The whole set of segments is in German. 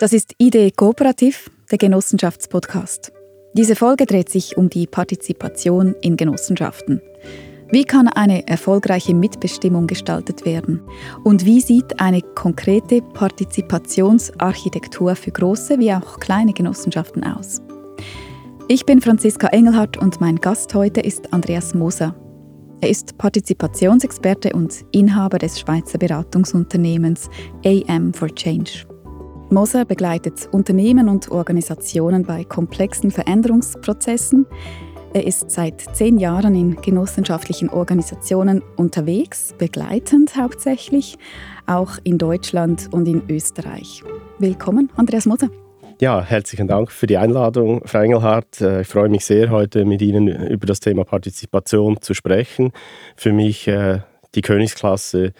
Das ist Idee Kooperativ, der Genossenschaftspodcast. Diese Folge dreht sich um die Partizipation in Genossenschaften. Wie kann eine erfolgreiche Mitbestimmung gestaltet werden? Und wie sieht eine konkrete Partizipationsarchitektur für große wie auch kleine Genossenschaften aus? Ich bin Franziska Engelhardt und mein Gast heute ist Andreas Moser. Er ist Partizipationsexperte und Inhaber des Schweizer Beratungsunternehmens AM for Change. Moser begleitet Unternehmen und Organisationen bei komplexen Veränderungsprozessen. Er ist seit zehn Jahren in genossenschaftlichen Organisationen unterwegs, begleitend hauptsächlich, auch in Deutschland und in Österreich. Willkommen, Andreas Moser. Ja, herzlichen Dank für die Einladung, Frau Engelhardt. Äh, ich freue mich sehr, heute mit Ihnen über das Thema Partizipation zu sprechen. Für mich äh, die Königsklasse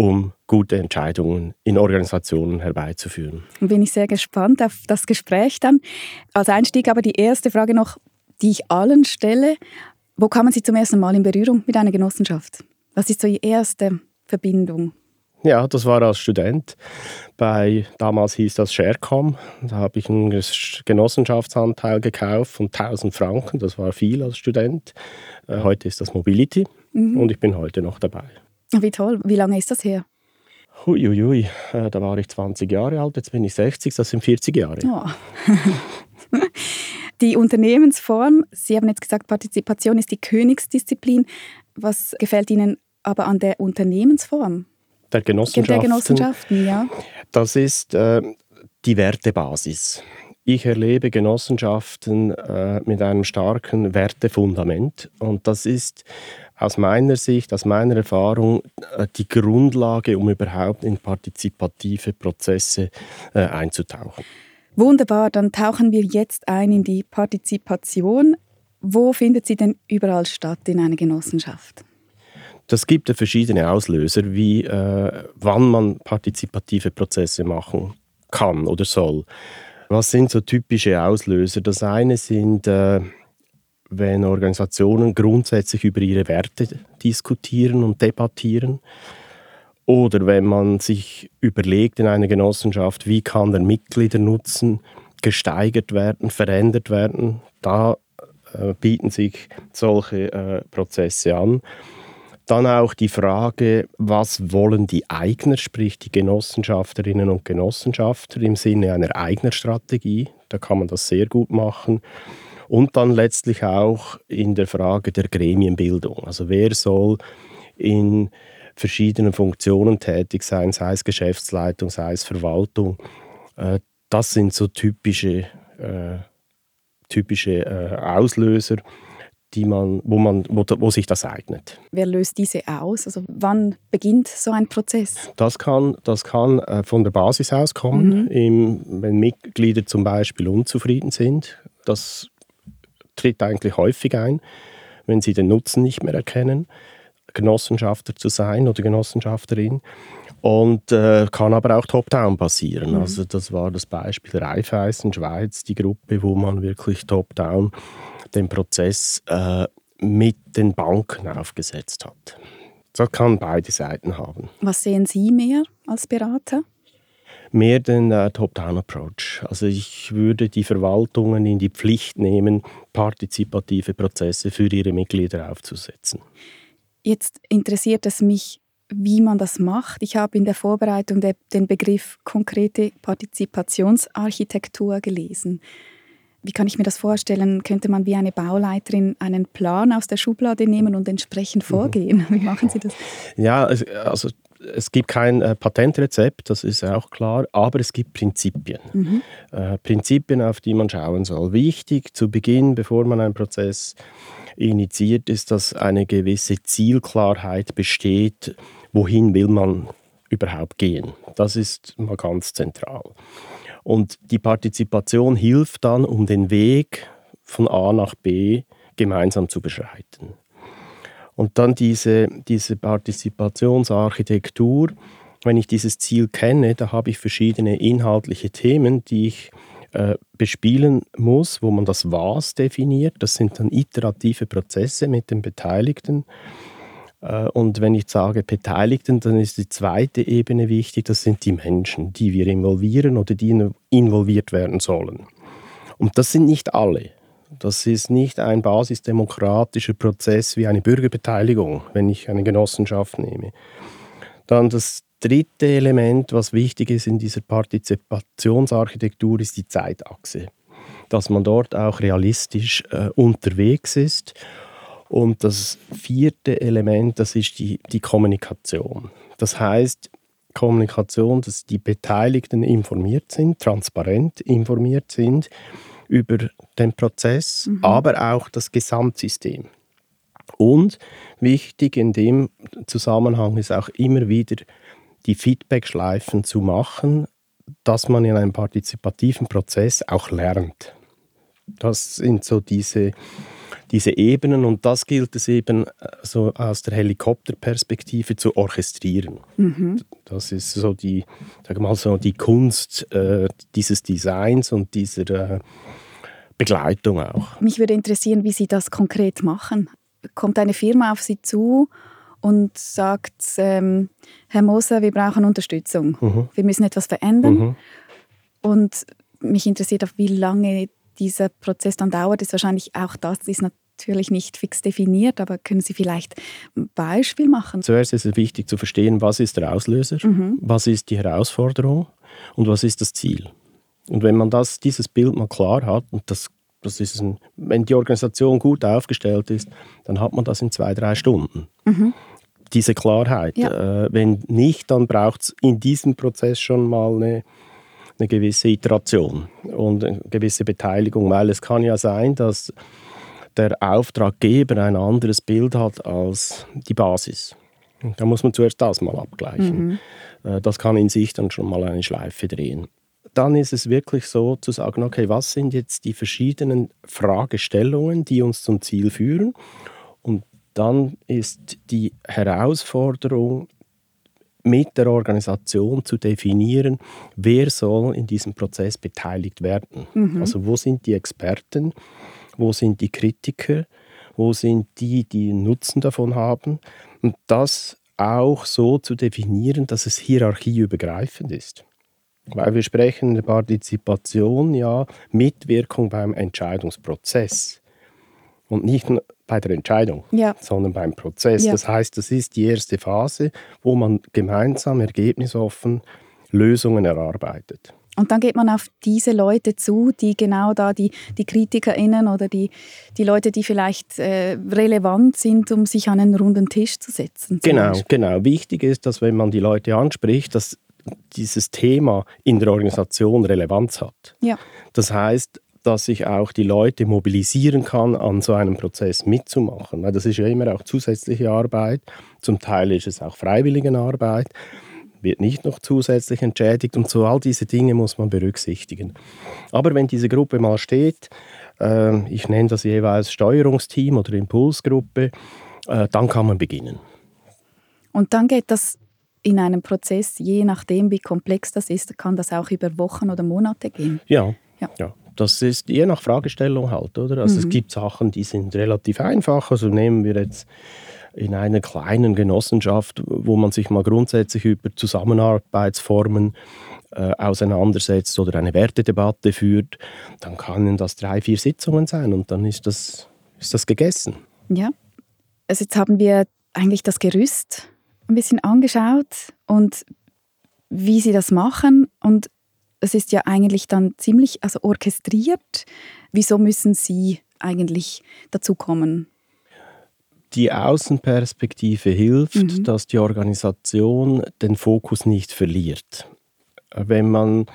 um gute Entscheidungen in Organisationen herbeizuführen. Bin ich sehr gespannt auf das Gespräch dann. Als Einstieg aber die erste Frage noch, die ich allen stelle. Wo kamen Sie zum ersten Mal in Berührung mit einer Genossenschaft? Was ist so die erste Verbindung? Ja, das war als Student. Bei, damals hieß das Sharecom. Da habe ich einen Genossenschaftsanteil gekauft von 1000 Franken. Das war viel als Student. Äh, heute ist das Mobility mhm. und ich bin heute noch dabei. Wie toll. Wie lange ist das her? Huiuiui, ui, ui. Äh, da war ich 20 Jahre alt, jetzt bin ich 60, das sind 40 Jahre. Oh. die Unternehmensform, Sie haben jetzt gesagt, Partizipation ist die Königsdisziplin. Was gefällt Ihnen aber an der Unternehmensform? Der Genossenschaften. Der Genossenschaften, ja. Das ist äh, die Wertebasis. Ich erlebe Genossenschaften äh, mit einem starken Wertefundament und das ist aus meiner Sicht, aus meiner Erfahrung äh, die Grundlage, um überhaupt in partizipative Prozesse äh, einzutauchen. Wunderbar, dann tauchen wir jetzt ein in die Partizipation. Wo findet sie denn überall statt in einer Genossenschaft? Das gibt ja verschiedene Auslöser, wie äh, wann man partizipative Prozesse machen kann oder soll. Was sind so typische Auslöser? Das eine sind äh, wenn Organisationen grundsätzlich über ihre Werte diskutieren und debattieren. Oder wenn man sich überlegt in einer Genossenschaft, wie kann der Mitgliedernutzen gesteigert werden, verändert werden, da äh, bieten sich solche äh, Prozesse an. Dann auch die Frage, was wollen die Eigner, sprich die Genossenschafterinnen und Genossenschafter im Sinne einer Eignerstrategie. Da kann man das sehr gut machen. Und dann letztlich auch in der Frage der Gremienbildung. Also wer soll in verschiedenen Funktionen tätig sein, sei es Geschäftsleitung, sei es Verwaltung. Äh, das sind so typische, äh, typische äh, Auslöser, die man, wo, man, wo, wo, sich das eignet. Wer löst diese aus? Also wann beginnt so ein Prozess? Das kann, das kann äh, von der Basis aus kommen, mhm. im, wenn Mitglieder zum Beispiel unzufrieden sind. Das tritt eigentlich häufig ein, wenn sie den Nutzen nicht mehr erkennen, Genossenschafter zu sein oder Genossenschafterin. Und äh, kann aber auch top-down passieren. Mhm. Also das war das Beispiel Raiffeisen Schweiz, die Gruppe, wo man wirklich top-down den Prozess äh, mit den Banken aufgesetzt hat. Das kann beide Seiten haben. Was sehen Sie mehr als Berater? Mehr den äh, Top-Down-Approach. Also ich würde die Verwaltungen in die Pflicht nehmen, partizipative Prozesse für ihre Mitglieder aufzusetzen. Jetzt interessiert es mich, wie man das macht. Ich habe in der Vorbereitung de, den Begriff konkrete Partizipationsarchitektur gelesen. Wie kann ich mir das vorstellen? Könnte man wie eine Bauleiterin einen Plan aus der Schublade nehmen und entsprechend mhm. vorgehen? Wie machen Sie das? Ja, also es gibt kein äh, Patentrezept, das ist auch klar, aber es gibt Prinzipien. Mhm. Äh, Prinzipien, auf die man schauen soll. Wichtig zu Beginn, bevor man einen Prozess initiiert, ist, dass eine gewisse Zielklarheit besteht, wohin will man überhaupt gehen. Das ist mal ganz zentral. Und die Partizipation hilft dann, um den Weg von A nach B gemeinsam zu beschreiten. Und dann diese, diese Partizipationsarchitektur, wenn ich dieses Ziel kenne, da habe ich verschiedene inhaltliche Themen, die ich äh, bespielen muss, wo man das Was definiert. Das sind dann iterative Prozesse mit den Beteiligten. Äh, und wenn ich sage Beteiligten, dann ist die zweite Ebene wichtig, das sind die Menschen, die wir involvieren oder die involviert werden sollen. Und das sind nicht alle. Das ist nicht ein basisdemokratischer Prozess wie eine Bürgerbeteiligung, wenn ich eine Genossenschaft nehme. Dann das dritte Element, was wichtig ist in dieser Partizipationsarchitektur, ist die Zeitachse. Dass man dort auch realistisch äh, unterwegs ist und das vierte Element, das ist die, die Kommunikation. Das heißt, Kommunikation, dass die Beteiligten informiert sind, transparent informiert sind über den Prozess, mhm. aber auch das Gesamtsystem. Und wichtig in dem Zusammenhang ist auch immer wieder die Feedbackschleifen zu machen, dass man in einem partizipativen Prozess auch lernt. Das sind so diese diese Ebenen und das gilt es eben äh, so aus der Helikopterperspektive zu orchestrieren. Mhm. Das ist so die, sag mal so die Kunst äh, dieses Designs und dieser äh, Begleitung auch. Mich würde interessieren, wie Sie das konkret machen. Kommt eine Firma auf Sie zu und sagt, ähm, Herr Moser, wir brauchen Unterstützung. Mhm. Wir müssen etwas verändern. Mhm. Und mich interessiert auch, wie lange dieser Prozess dann dauert, ist wahrscheinlich auch das ist natürlich nicht fix definiert, aber können Sie vielleicht ein Beispiel machen? Zuerst ist es wichtig zu verstehen, was ist der Auslöser, mhm. was ist die Herausforderung und was ist das Ziel. Und wenn man das, dieses Bild mal klar hat, und das, das ist ein, wenn die Organisation gut aufgestellt ist, dann hat man das in zwei, drei Stunden. Mhm. Diese Klarheit. Ja. Äh, wenn nicht, dann braucht es in diesem Prozess schon mal eine, eine gewisse Iteration und eine gewisse Beteiligung, weil es kann ja sein, dass der Auftraggeber ein anderes Bild hat als die Basis. Da muss man zuerst das mal abgleichen. Mhm. Äh, das kann in sich dann schon mal eine Schleife drehen. Dann ist es wirklich so zu sagen, okay, was sind jetzt die verschiedenen Fragestellungen, die uns zum Ziel führen? Und dann ist die Herausforderung, mit der Organisation zu definieren, wer soll in diesem Prozess beteiligt werden. Mhm. Also wo sind die Experten, wo sind die Kritiker, wo sind die, die Nutzen davon haben. Und das auch so zu definieren, dass es hierarchieübergreifend ist. Weil wir sprechen in der Partizipation ja Mitwirkung beim Entscheidungsprozess und nicht nur bei der Entscheidung, ja. sondern beim Prozess. Ja. Das heißt, das ist die erste Phase, wo man gemeinsam ergebnisoffen Lösungen erarbeitet. Und dann geht man auf diese Leute zu, die genau da, die, die KritikerInnen oder die, die Leute, die vielleicht äh, relevant sind, um sich an einen runden Tisch zu setzen. Genau, genau. Wichtig ist, dass wenn man die Leute anspricht, dass dieses Thema in der Organisation Relevanz hat. Ja. Das heißt, dass ich auch die Leute mobilisieren kann, an so einem Prozess mitzumachen. Weil das ist ja immer auch zusätzliche Arbeit. Zum Teil ist es auch Freiwilligenarbeit wird nicht noch zusätzlich entschädigt und so all diese Dinge muss man berücksichtigen. Aber wenn diese Gruppe mal steht, äh, ich nenne das jeweils Steuerungsteam oder Impulsgruppe, äh, dann kann man beginnen. Und dann geht das in einem Prozess, je nachdem wie komplex das ist, kann das auch über Wochen oder Monate gehen? Ja, ja. ja. Das ist je nach Fragestellung halt, oder? Also mhm. es gibt Sachen, die sind relativ einfach. Also nehmen wir jetzt in einer kleinen Genossenschaft, wo man sich mal grundsätzlich über Zusammenarbeitsformen äh, auseinandersetzt oder eine Wertedebatte führt, dann können das drei, vier Sitzungen sein und dann ist das, ist das gegessen. Ja, also jetzt haben wir eigentlich das Gerüst ein bisschen angeschaut und wie sie das machen und es ist ja eigentlich dann ziemlich also orchestriert. Wieso müssen Sie eigentlich dazu kommen? die Außenperspektive hilft, mhm. dass die Organisation den Fokus nicht verliert. Wenn man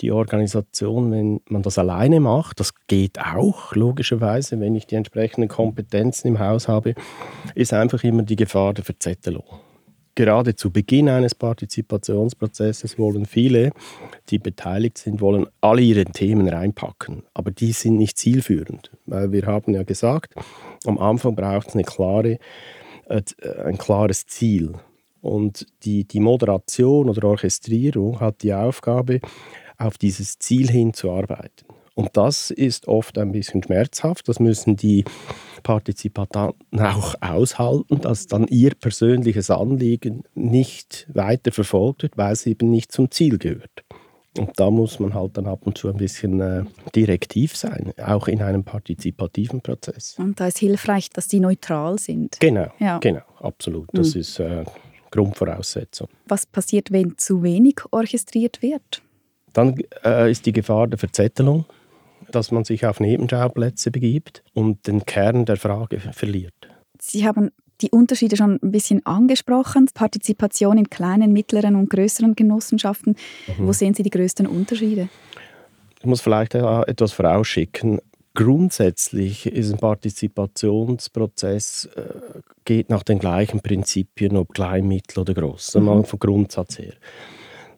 die Organisation, wenn man das alleine macht, das geht auch, logischerweise, wenn ich die entsprechenden Kompetenzen im Haus habe, ist einfach immer die Gefahr der Verzettelung gerade zu Beginn eines Partizipationsprozesses wollen viele, die beteiligt sind, wollen alle ihre Themen reinpacken. Aber die sind nicht zielführend, weil wir haben ja gesagt, am Anfang braucht es eine klare, äh, ein klares Ziel. Und die, die Moderation oder Orchestrierung hat die Aufgabe, auf dieses Ziel hinzuarbeiten. Und das ist oft ein bisschen schmerzhaft. Das müssen die Partizipanten auch aushalten, dass dann ihr persönliches Anliegen nicht weiter verfolgt wird, weil es eben nicht zum Ziel gehört. Und da muss man halt dann ab und zu ein bisschen äh, direktiv sein, auch in einem partizipativen Prozess. Und da ist hilfreich, dass die neutral sind. Genau, ja. genau, absolut. Das mhm. ist äh, Grundvoraussetzung. Was passiert, wenn zu wenig orchestriert wird? Dann äh, ist die Gefahr der Verzettelung, dass man sich auf Nebenschauplätze begibt und den Kern der Frage verliert. Sie haben die Unterschiede schon ein bisschen angesprochen. Partizipation in kleinen, mittleren und größeren Genossenschaften. Mhm. Wo sehen Sie die größten Unterschiede? Ich muss vielleicht etwas vorausschicken. Grundsätzlich ist ein Partizipationsprozess äh, geht nach den gleichen Prinzipien, ob klein, mittel oder groß, mhm. mal vom Grundsatz her.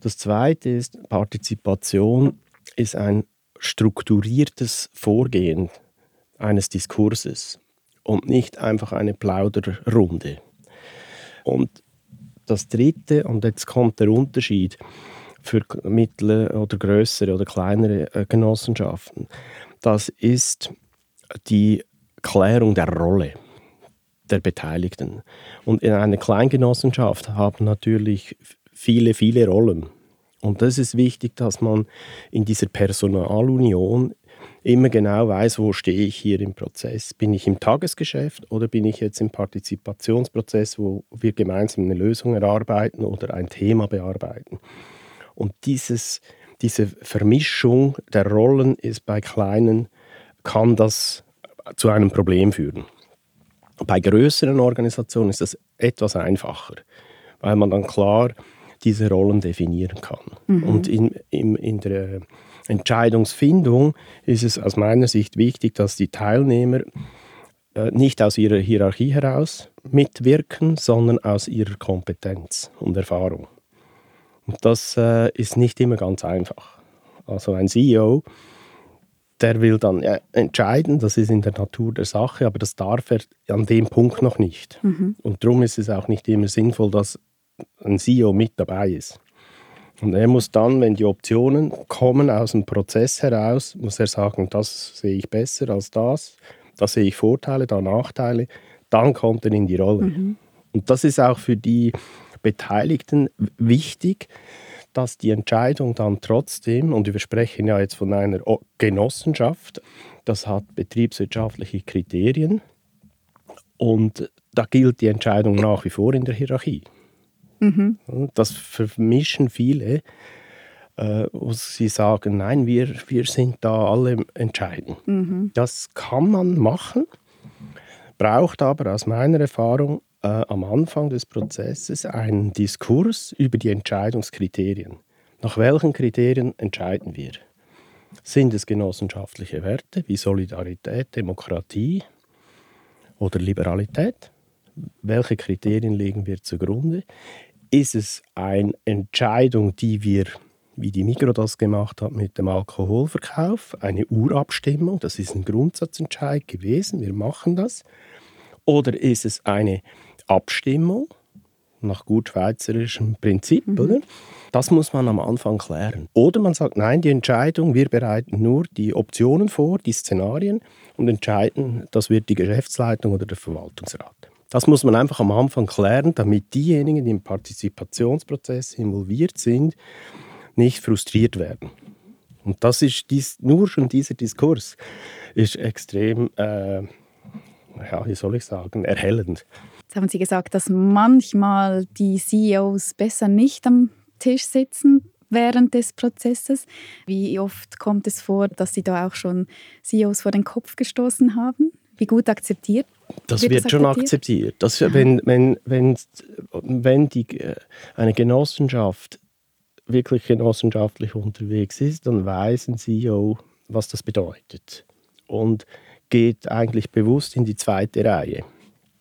Das Zweite ist, Partizipation ist ein strukturiertes Vorgehen eines Diskurses und nicht einfach eine Plauderrunde. Und das Dritte, und jetzt kommt der Unterschied für mittlere oder größere oder kleinere äh, Genossenschaften, das ist die Klärung der Rolle der Beteiligten. Und in einer Kleingenossenschaft haben natürlich viele, viele Rollen. Und das ist wichtig, dass man in dieser Personalunion immer genau weiß, wo stehe ich hier im Prozess. Bin ich im Tagesgeschäft oder bin ich jetzt im Partizipationsprozess, wo wir gemeinsam eine Lösung erarbeiten oder ein Thema bearbeiten. Und dieses, diese Vermischung der Rollen ist bei Kleinen, kann das zu einem Problem führen. Bei größeren Organisationen ist das etwas einfacher, weil man dann klar diese Rollen definieren kann. Mhm. Und in, in, in der Entscheidungsfindung ist es aus meiner Sicht wichtig, dass die Teilnehmer äh, nicht aus ihrer Hierarchie heraus mitwirken, sondern aus ihrer Kompetenz und Erfahrung. Und das äh, ist nicht immer ganz einfach. Also ein CEO, der will dann ja, entscheiden, das ist in der Natur der Sache, aber das darf er an dem Punkt noch nicht. Mhm. Und darum ist es auch nicht immer sinnvoll, dass ein CEO mit dabei ist. Und er muss dann, wenn die Optionen kommen aus dem Prozess heraus, muss er sagen, das sehe ich besser als das, da sehe ich Vorteile, da Nachteile. Dann kommt er in die Rolle. Mhm. Und das ist auch für die Beteiligten wichtig, dass die Entscheidung dann trotzdem, und wir sprechen ja jetzt von einer Genossenschaft, das hat betriebswirtschaftliche Kriterien und da gilt die Entscheidung nach wie vor in der Hierarchie. Mhm. Das vermischen viele, äh, wo sie sagen, nein, wir, wir sind da alle entscheidend. Mhm. Das kann man machen, braucht aber aus meiner Erfahrung äh, am Anfang des Prozesses einen Diskurs über die Entscheidungskriterien. Nach welchen Kriterien entscheiden wir? Sind es genossenschaftliche Werte wie Solidarität, Demokratie oder Liberalität? Welche Kriterien legen wir zugrunde? ist es eine Entscheidung, die wir, wie die Mikro das gemacht hat mit dem Alkoholverkauf, eine Urabstimmung, das ist ein Grundsatzentscheid gewesen, wir machen das. Oder ist es eine Abstimmung nach gut schweizerischem Prinzip, mhm. oder? Das muss man am Anfang klären. Oder man sagt, nein, die Entscheidung, wir bereiten nur die Optionen vor, die Szenarien und entscheiden, das wird die Geschäftsleitung oder der Verwaltungsrat. Das muss man einfach am Anfang klären, damit diejenigen, die im Partizipationsprozess involviert sind, nicht frustriert werden. Und das ist dies, nur schon dieser Diskurs ist extrem, äh, ja, wie soll ich sagen, erhellend. Jetzt haben Sie gesagt, dass manchmal die CEOs besser nicht am Tisch sitzen während des Prozesses. Wie oft kommt es vor, dass Sie da auch schon CEOs vor den Kopf gestoßen haben? Wie gut akzeptiert das wird, wird schon akzeptiert. Das, wenn, wenn, wenn, wenn die, äh, eine Genossenschaft wirklich genossenschaftlich unterwegs ist, dann weiß ein CEO, was das bedeutet. Und geht eigentlich bewusst in die zweite Reihe.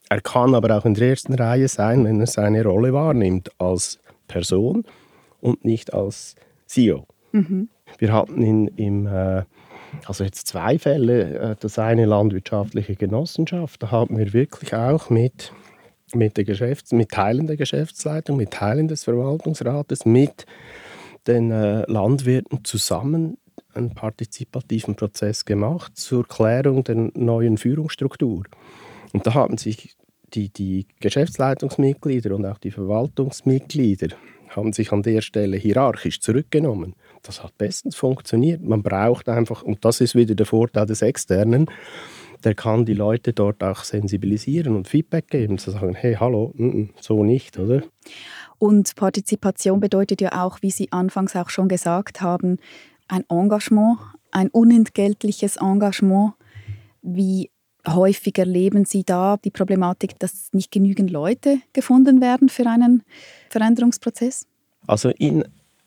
Er kann aber auch in der ersten Reihe sein, wenn er seine Rolle wahrnimmt als Person und nicht als CEO. Mhm. Wir hatten in, im äh, also jetzt zwei Fälle. Äh, das eine landwirtschaftliche Genossenschaft, da haben wir wirklich auch mit, mit, der Geschäfts-, mit Teilen der Geschäftsleitung, mit Teilen des Verwaltungsrates, mit den äh, Landwirten zusammen einen partizipativen Prozess gemacht zur Klärung der neuen Führungsstruktur. Und da haben sich die, die Geschäftsleitungsmitglieder und auch die Verwaltungsmitglieder haben sich an der Stelle hierarchisch zurückgenommen. Das hat bestens funktioniert. Man braucht einfach, und das ist wieder der Vorteil des Externen, der kann die Leute dort auch sensibilisieren und Feedback geben, zu sagen, hey, hallo, n -n, so nicht, oder? Und Partizipation bedeutet ja auch, wie Sie anfangs auch schon gesagt haben, ein Engagement, ein unentgeltliches Engagement. Wie häufig erleben Sie da die Problematik, dass nicht genügend Leute gefunden werden für einen Veränderungsprozess? Also in,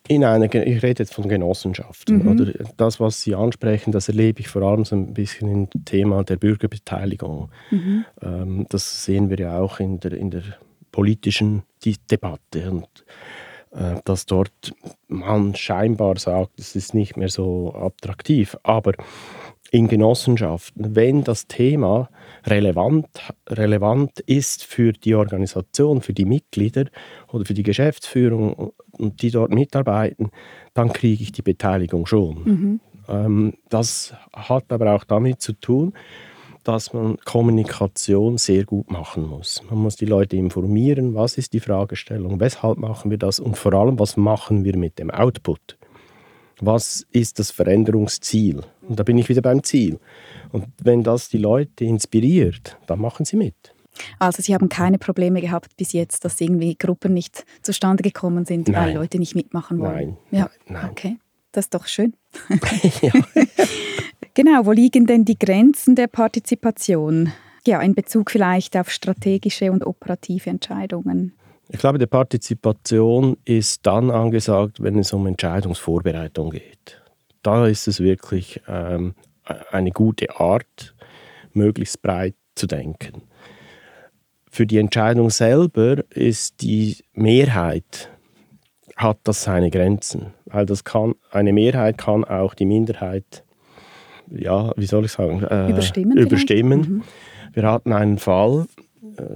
in einer, ich rede jetzt von Genossenschaften. Mhm. Oder das, was Sie ansprechen, das erlebe ich vor allem so ein bisschen im Thema der Bürgerbeteiligung. Mhm. Ähm, das sehen wir ja auch in der, in der politischen Debatte. Und äh, dass dort man scheinbar sagt, es ist nicht mehr so attraktiv. Aber in Genossenschaften, wenn das Thema relevant, relevant ist für die Organisation, für die Mitglieder oder für die Geschäftsführung und die dort mitarbeiten, dann kriege ich die Beteiligung schon. Mhm. Ähm, das hat aber auch damit zu tun, dass man Kommunikation sehr gut machen muss. Man muss die Leute informieren, was ist die Fragestellung, weshalb machen wir das und vor allem, was machen wir mit dem Output. Was ist das Veränderungsziel? Und da bin ich wieder beim Ziel. Und wenn das die Leute inspiriert, dann machen sie mit. Also Sie haben keine Probleme gehabt bis jetzt, dass irgendwie Gruppen nicht zustande gekommen sind, nein. weil Leute nicht mitmachen wollen? Nein. Ja. Nein. Okay, das ist doch schön. ja. Genau, wo liegen denn die Grenzen der Partizipation? Ja, in Bezug vielleicht auf strategische und operative Entscheidungen. Ich glaube, die Partizipation ist dann angesagt, wenn es um Entscheidungsvorbereitung geht. Da ist es wirklich ähm, eine gute Art, möglichst breit zu denken. Für die Entscheidung selber ist die Mehrheit hat das seine Grenzen, weil das kann eine Mehrheit kann auch die Minderheit ja, wie soll ich sagen, äh, überstimmen. überstimmen. Mhm. Wir hatten einen Fall,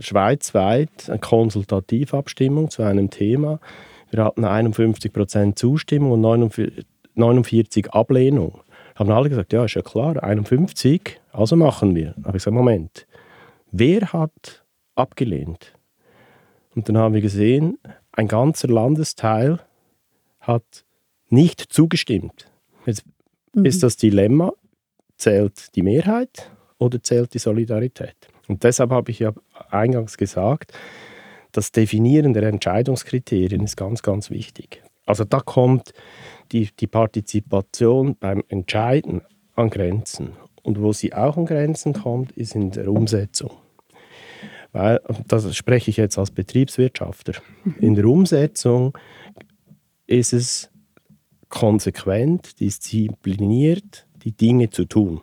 schweizweit, eine Konsultativabstimmung zu einem Thema. Wir hatten 51% Zustimmung und 49, 49 Ablehnung. Haben alle gesagt, ja, ist ja klar, 51, also machen wir. Aber ich sage, Moment, wer hat abgelehnt? Und dann haben wir gesehen, ein ganzer Landesteil hat nicht zugestimmt. Jetzt mhm. ist das Dilemma, zählt die Mehrheit oder zählt die Solidarität? Und deshalb habe ich ja eingangs gesagt, das Definieren der Entscheidungskriterien ist ganz, ganz wichtig. Also da kommt die, die Partizipation beim Entscheiden an Grenzen. Und wo sie auch an Grenzen kommt, ist in der Umsetzung. Weil, das spreche ich jetzt als Betriebswirtschafter. In der Umsetzung ist es konsequent, diszipliniert, die Dinge zu tun.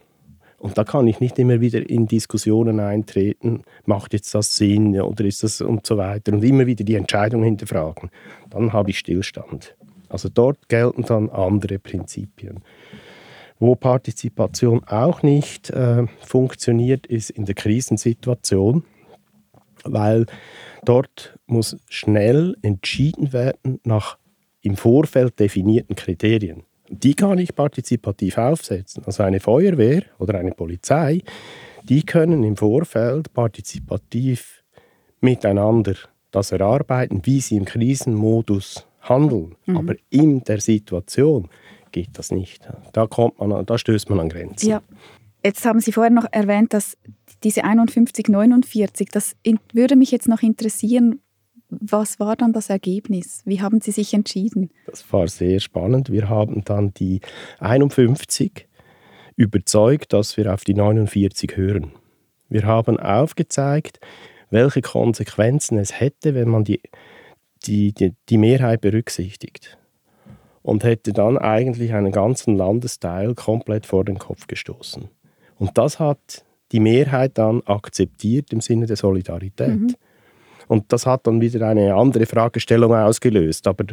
Und da kann ich nicht immer wieder in Diskussionen eintreten, macht jetzt das Sinn oder ist das und so weiter und immer wieder die Entscheidung hinterfragen. Dann habe ich Stillstand. Also dort gelten dann andere Prinzipien. Wo Partizipation auch nicht äh, funktioniert, ist in der Krisensituation, weil dort muss schnell entschieden werden nach im Vorfeld definierten Kriterien die kann ich partizipativ aufsetzen. Also eine Feuerwehr oder eine Polizei, die können im Vorfeld partizipativ miteinander das erarbeiten, wie sie im Krisenmodus handeln. Mhm. Aber in der Situation geht das nicht. Da, kommt man, da stößt man an Grenzen. Ja. Jetzt haben Sie vorher noch erwähnt, dass diese 51, 49, das würde mich jetzt noch interessieren, was war dann das Ergebnis? Wie haben Sie sich entschieden? Das war sehr spannend. Wir haben dann die 51 überzeugt, dass wir auf die 49 hören. Wir haben aufgezeigt, welche Konsequenzen es hätte, wenn man die, die, die, die Mehrheit berücksichtigt. Und hätte dann eigentlich einen ganzen Landesteil komplett vor den Kopf gestoßen. Und das hat die Mehrheit dann akzeptiert im Sinne der Solidarität. Mhm. Und das hat dann wieder eine andere Fragestellung ausgelöst. Aber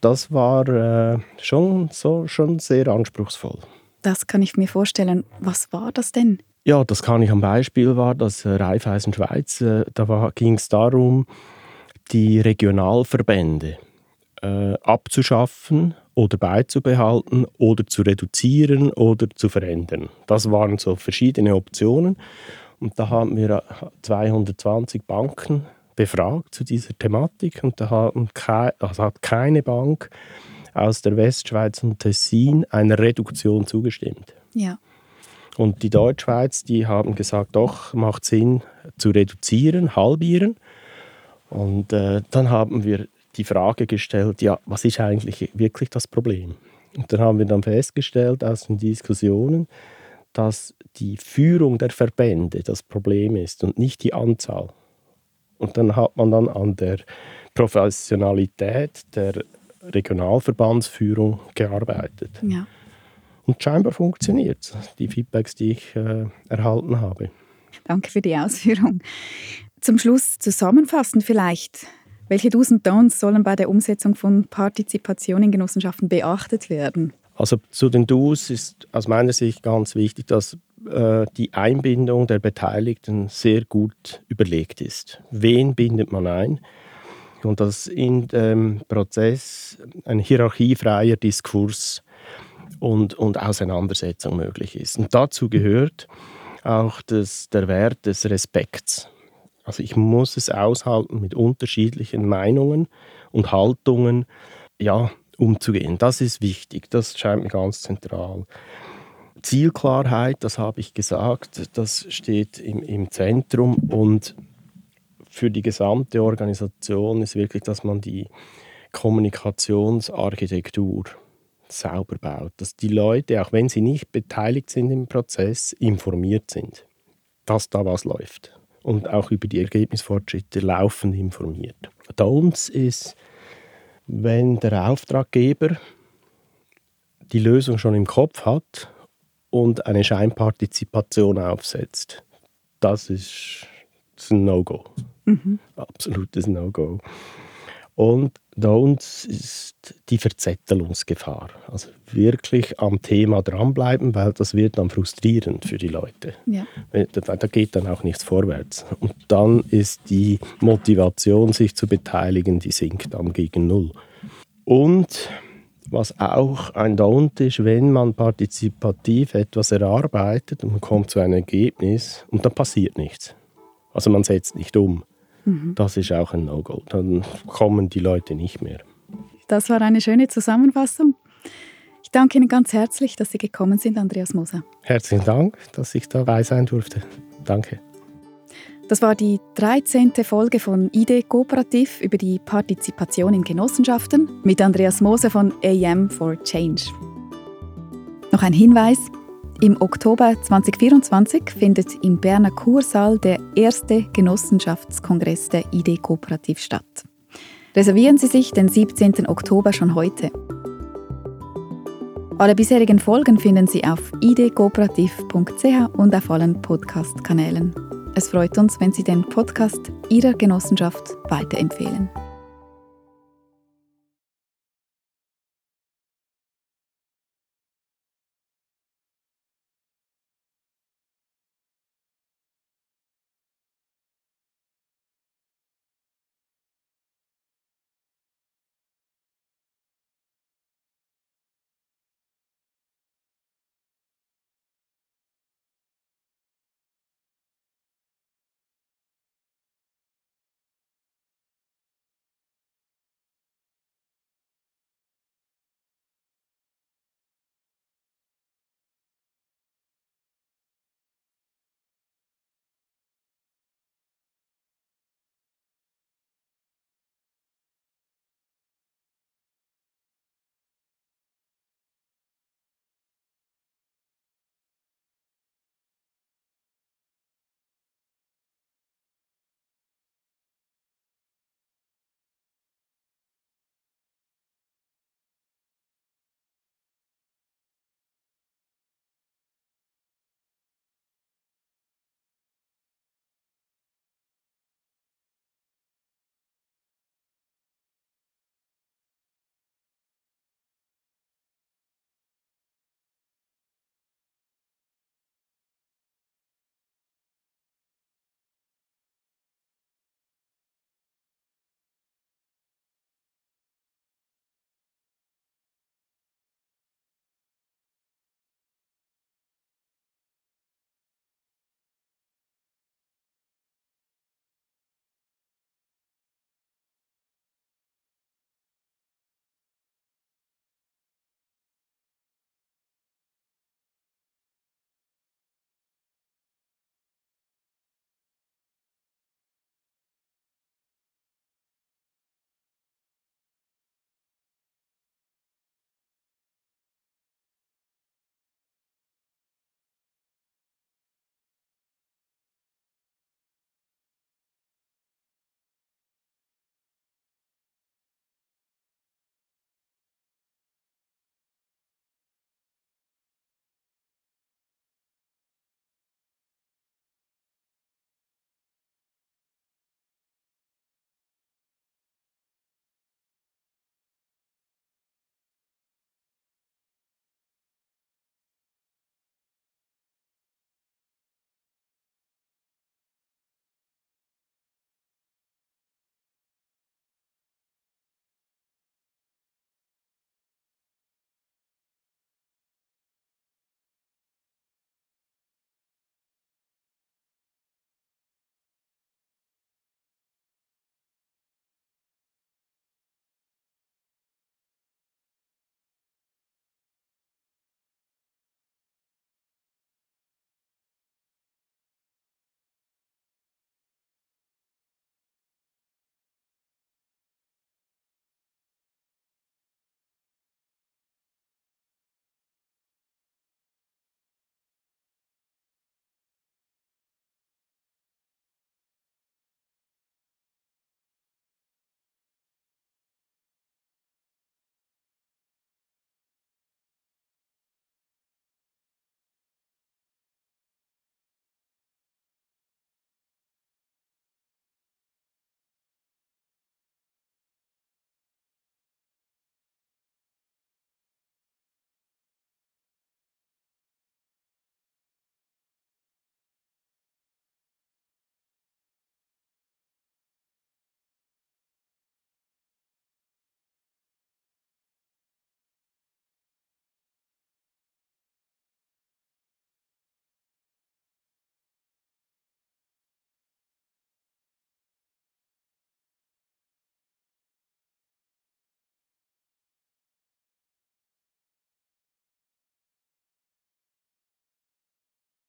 das war äh, schon, so, schon sehr anspruchsvoll. Das kann ich mir vorstellen. Was war das denn? Ja, das kann ich am Beispiel war das äh, Raiffeisen Schweiz. Äh, da ging es darum, die Regionalverbände äh, abzuschaffen oder beizubehalten oder zu reduzieren oder zu verändern. Das waren so verschiedene Optionen. Und da haben wir 220 Banken befragt zu dieser Thematik und da haben keine, also hat keine Bank aus der Westschweiz und Tessin einer Reduktion zugestimmt. Ja. Und die Deutschschweiz, die haben gesagt, doch, macht Sinn zu reduzieren, halbieren. Und äh, dann haben wir die Frage gestellt, ja, was ist eigentlich wirklich das Problem? Und dann haben wir dann festgestellt aus den Diskussionen, dass die Führung der Verbände das Problem ist und nicht die Anzahl. Und dann hat man dann an der Professionalität der Regionalverbandsführung gearbeitet. Ja. Und scheinbar funktioniert es, die Feedbacks, die ich äh, erhalten habe. Danke für die Ausführung. Zum Schluss zusammenfassend vielleicht. Welche Do's und Don'ts sollen bei der Umsetzung von Partizipation in Genossenschaften beachtet werden? Also zu den Do's ist aus meiner Sicht ganz wichtig, dass äh, die Einbindung der Beteiligten sehr gut überlegt ist. Wen bindet man ein? Und dass in dem Prozess ein hierarchiefreier Diskurs und, und Auseinandersetzung möglich ist. Und dazu gehört auch das, der Wert des Respekts. Also ich muss es aushalten, mit unterschiedlichen Meinungen und Haltungen ja, umzugehen. Das ist wichtig, das scheint mir ganz zentral. Zielklarheit, das habe ich gesagt, das steht im, im Zentrum. Und für die gesamte Organisation ist wirklich, dass man die Kommunikationsarchitektur sauber baut, dass die Leute, auch wenn sie nicht beteiligt sind im Prozess, informiert sind, dass da was läuft. Und auch über die Ergebnisfortschritte laufend informiert. Don'ts ist, wenn der Auftraggeber die Lösung schon im Kopf hat und eine Scheinpartizipation aufsetzt. Das ist, das ist ein No-Go. Mhm. Absolutes No-Go. Und da uns ist die Verzettelungsgefahr. Also wirklich am Thema dranbleiben, weil das wird dann frustrierend für die Leute. Ja. Da, da geht dann auch nichts vorwärts. Und dann ist die Motivation, sich zu beteiligen, die sinkt dann gegen Null. Und was auch ein Don't ist, wenn man partizipativ etwas erarbeitet und man kommt zu einem Ergebnis und dann passiert nichts. Also man setzt nicht um. Mhm. Das ist auch ein No-Go. Dann kommen die Leute nicht mehr. Das war eine schöne Zusammenfassung. Ich danke Ihnen ganz herzlich, dass Sie gekommen sind, Andreas Moser. Herzlichen Dank, dass ich dabei sein durfte. Danke. Das war die 13. Folge von ID Kooperativ über die Partizipation in Genossenschaften mit Andreas Moser von AM for Change. Noch ein Hinweis. Im Oktober 2024 findet im Berner Kursaal der erste Genossenschaftskongress der ID Kooperativ statt. Reservieren Sie sich den 17. Oktober schon heute. Alle bisherigen Folgen finden Sie auf idkooperativ.ch und auf allen Podcast-Kanälen. Es freut uns, wenn Sie den Podcast Ihrer Genossenschaft weiterempfehlen.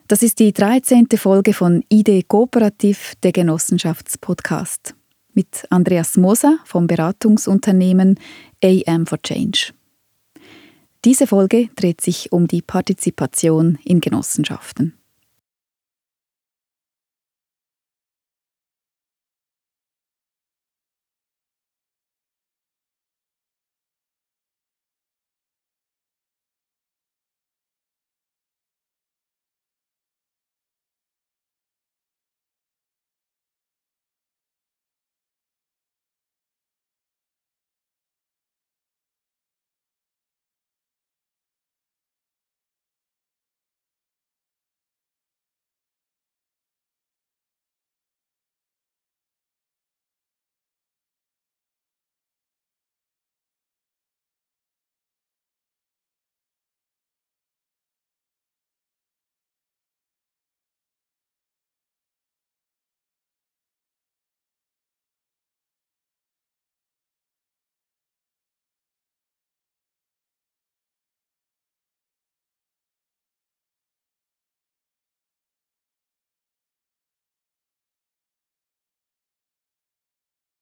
Das ist die 13. Folge von ID Kooperativ, der Genossenschaftspodcast. Mit Andreas Moser vom Beratungsunternehmen AM for Change. Diese Folge dreht sich um die Partizipation in Genossenschaften.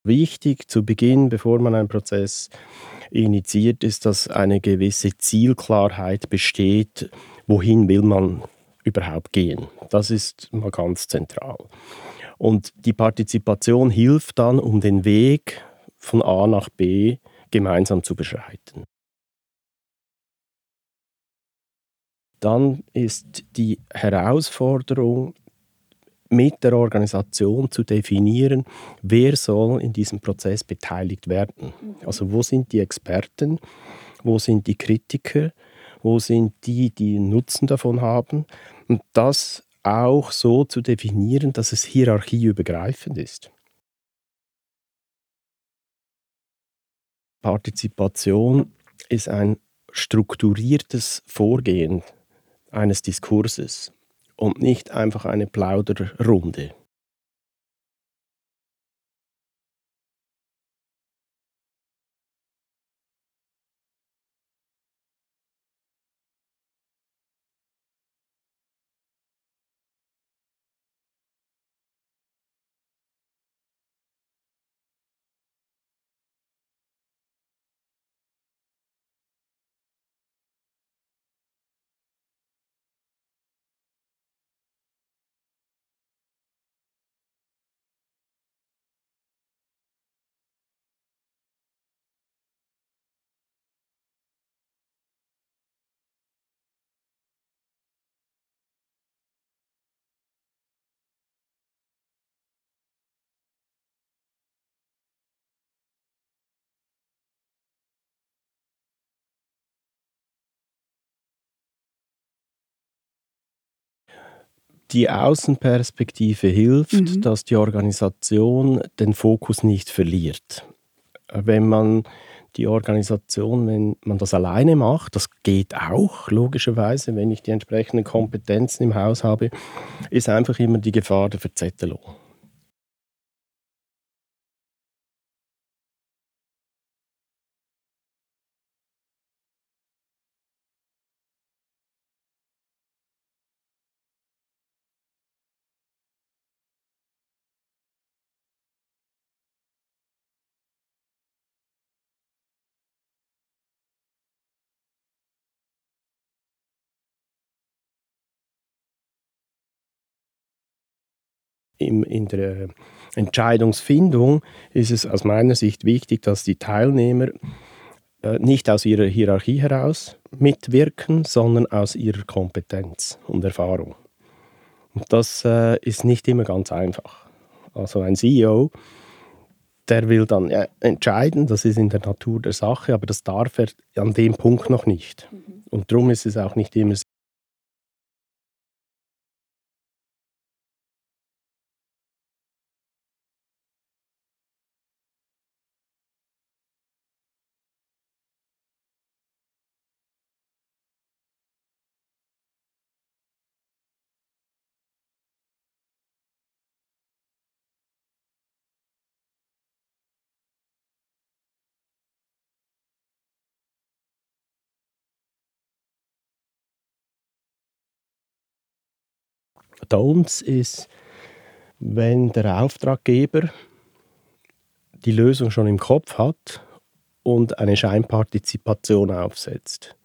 Wichtig zu Beginn, bevor man einen Prozess initiiert, ist, dass eine gewisse Zielklarheit besteht, wohin will man überhaupt gehen. Das ist mal ganz zentral. Und die Partizipation hilft dann, um den Weg von A nach B gemeinsam zu beschreiten. Dann ist die Herausforderung, mit der Organisation zu definieren, wer soll in diesem Prozess beteiligt werden. Also wo sind die Experten, wo sind die Kritiker, wo sind die, die Nutzen davon haben. Und das auch so zu definieren, dass es hierarchieübergreifend ist. Partizipation ist ein strukturiertes Vorgehen eines Diskurses und nicht einfach eine Plauderrunde. Die Außenperspektive hilft, mhm. dass die Organisation den Fokus nicht verliert. Wenn man die Organisation, wenn man das alleine macht, das geht auch, logischerweise, wenn ich die entsprechenden Kompetenzen im Haus habe, ist einfach immer die Gefahr der Verzettelung. Im, in der Entscheidungsfindung ist es aus meiner Sicht wichtig, dass die Teilnehmer äh, nicht aus ihrer Hierarchie heraus mitwirken, sondern aus ihrer Kompetenz und Erfahrung. Und das äh, ist nicht immer ganz einfach. Also ein CEO, der will dann äh, entscheiden, das ist in der Natur der Sache, aber das darf er an dem Punkt noch nicht. Mhm. Und darum ist es auch nicht immer Don'ts ist, wenn der Auftraggeber die Lösung schon im Kopf hat und eine Scheinpartizipation aufsetzt.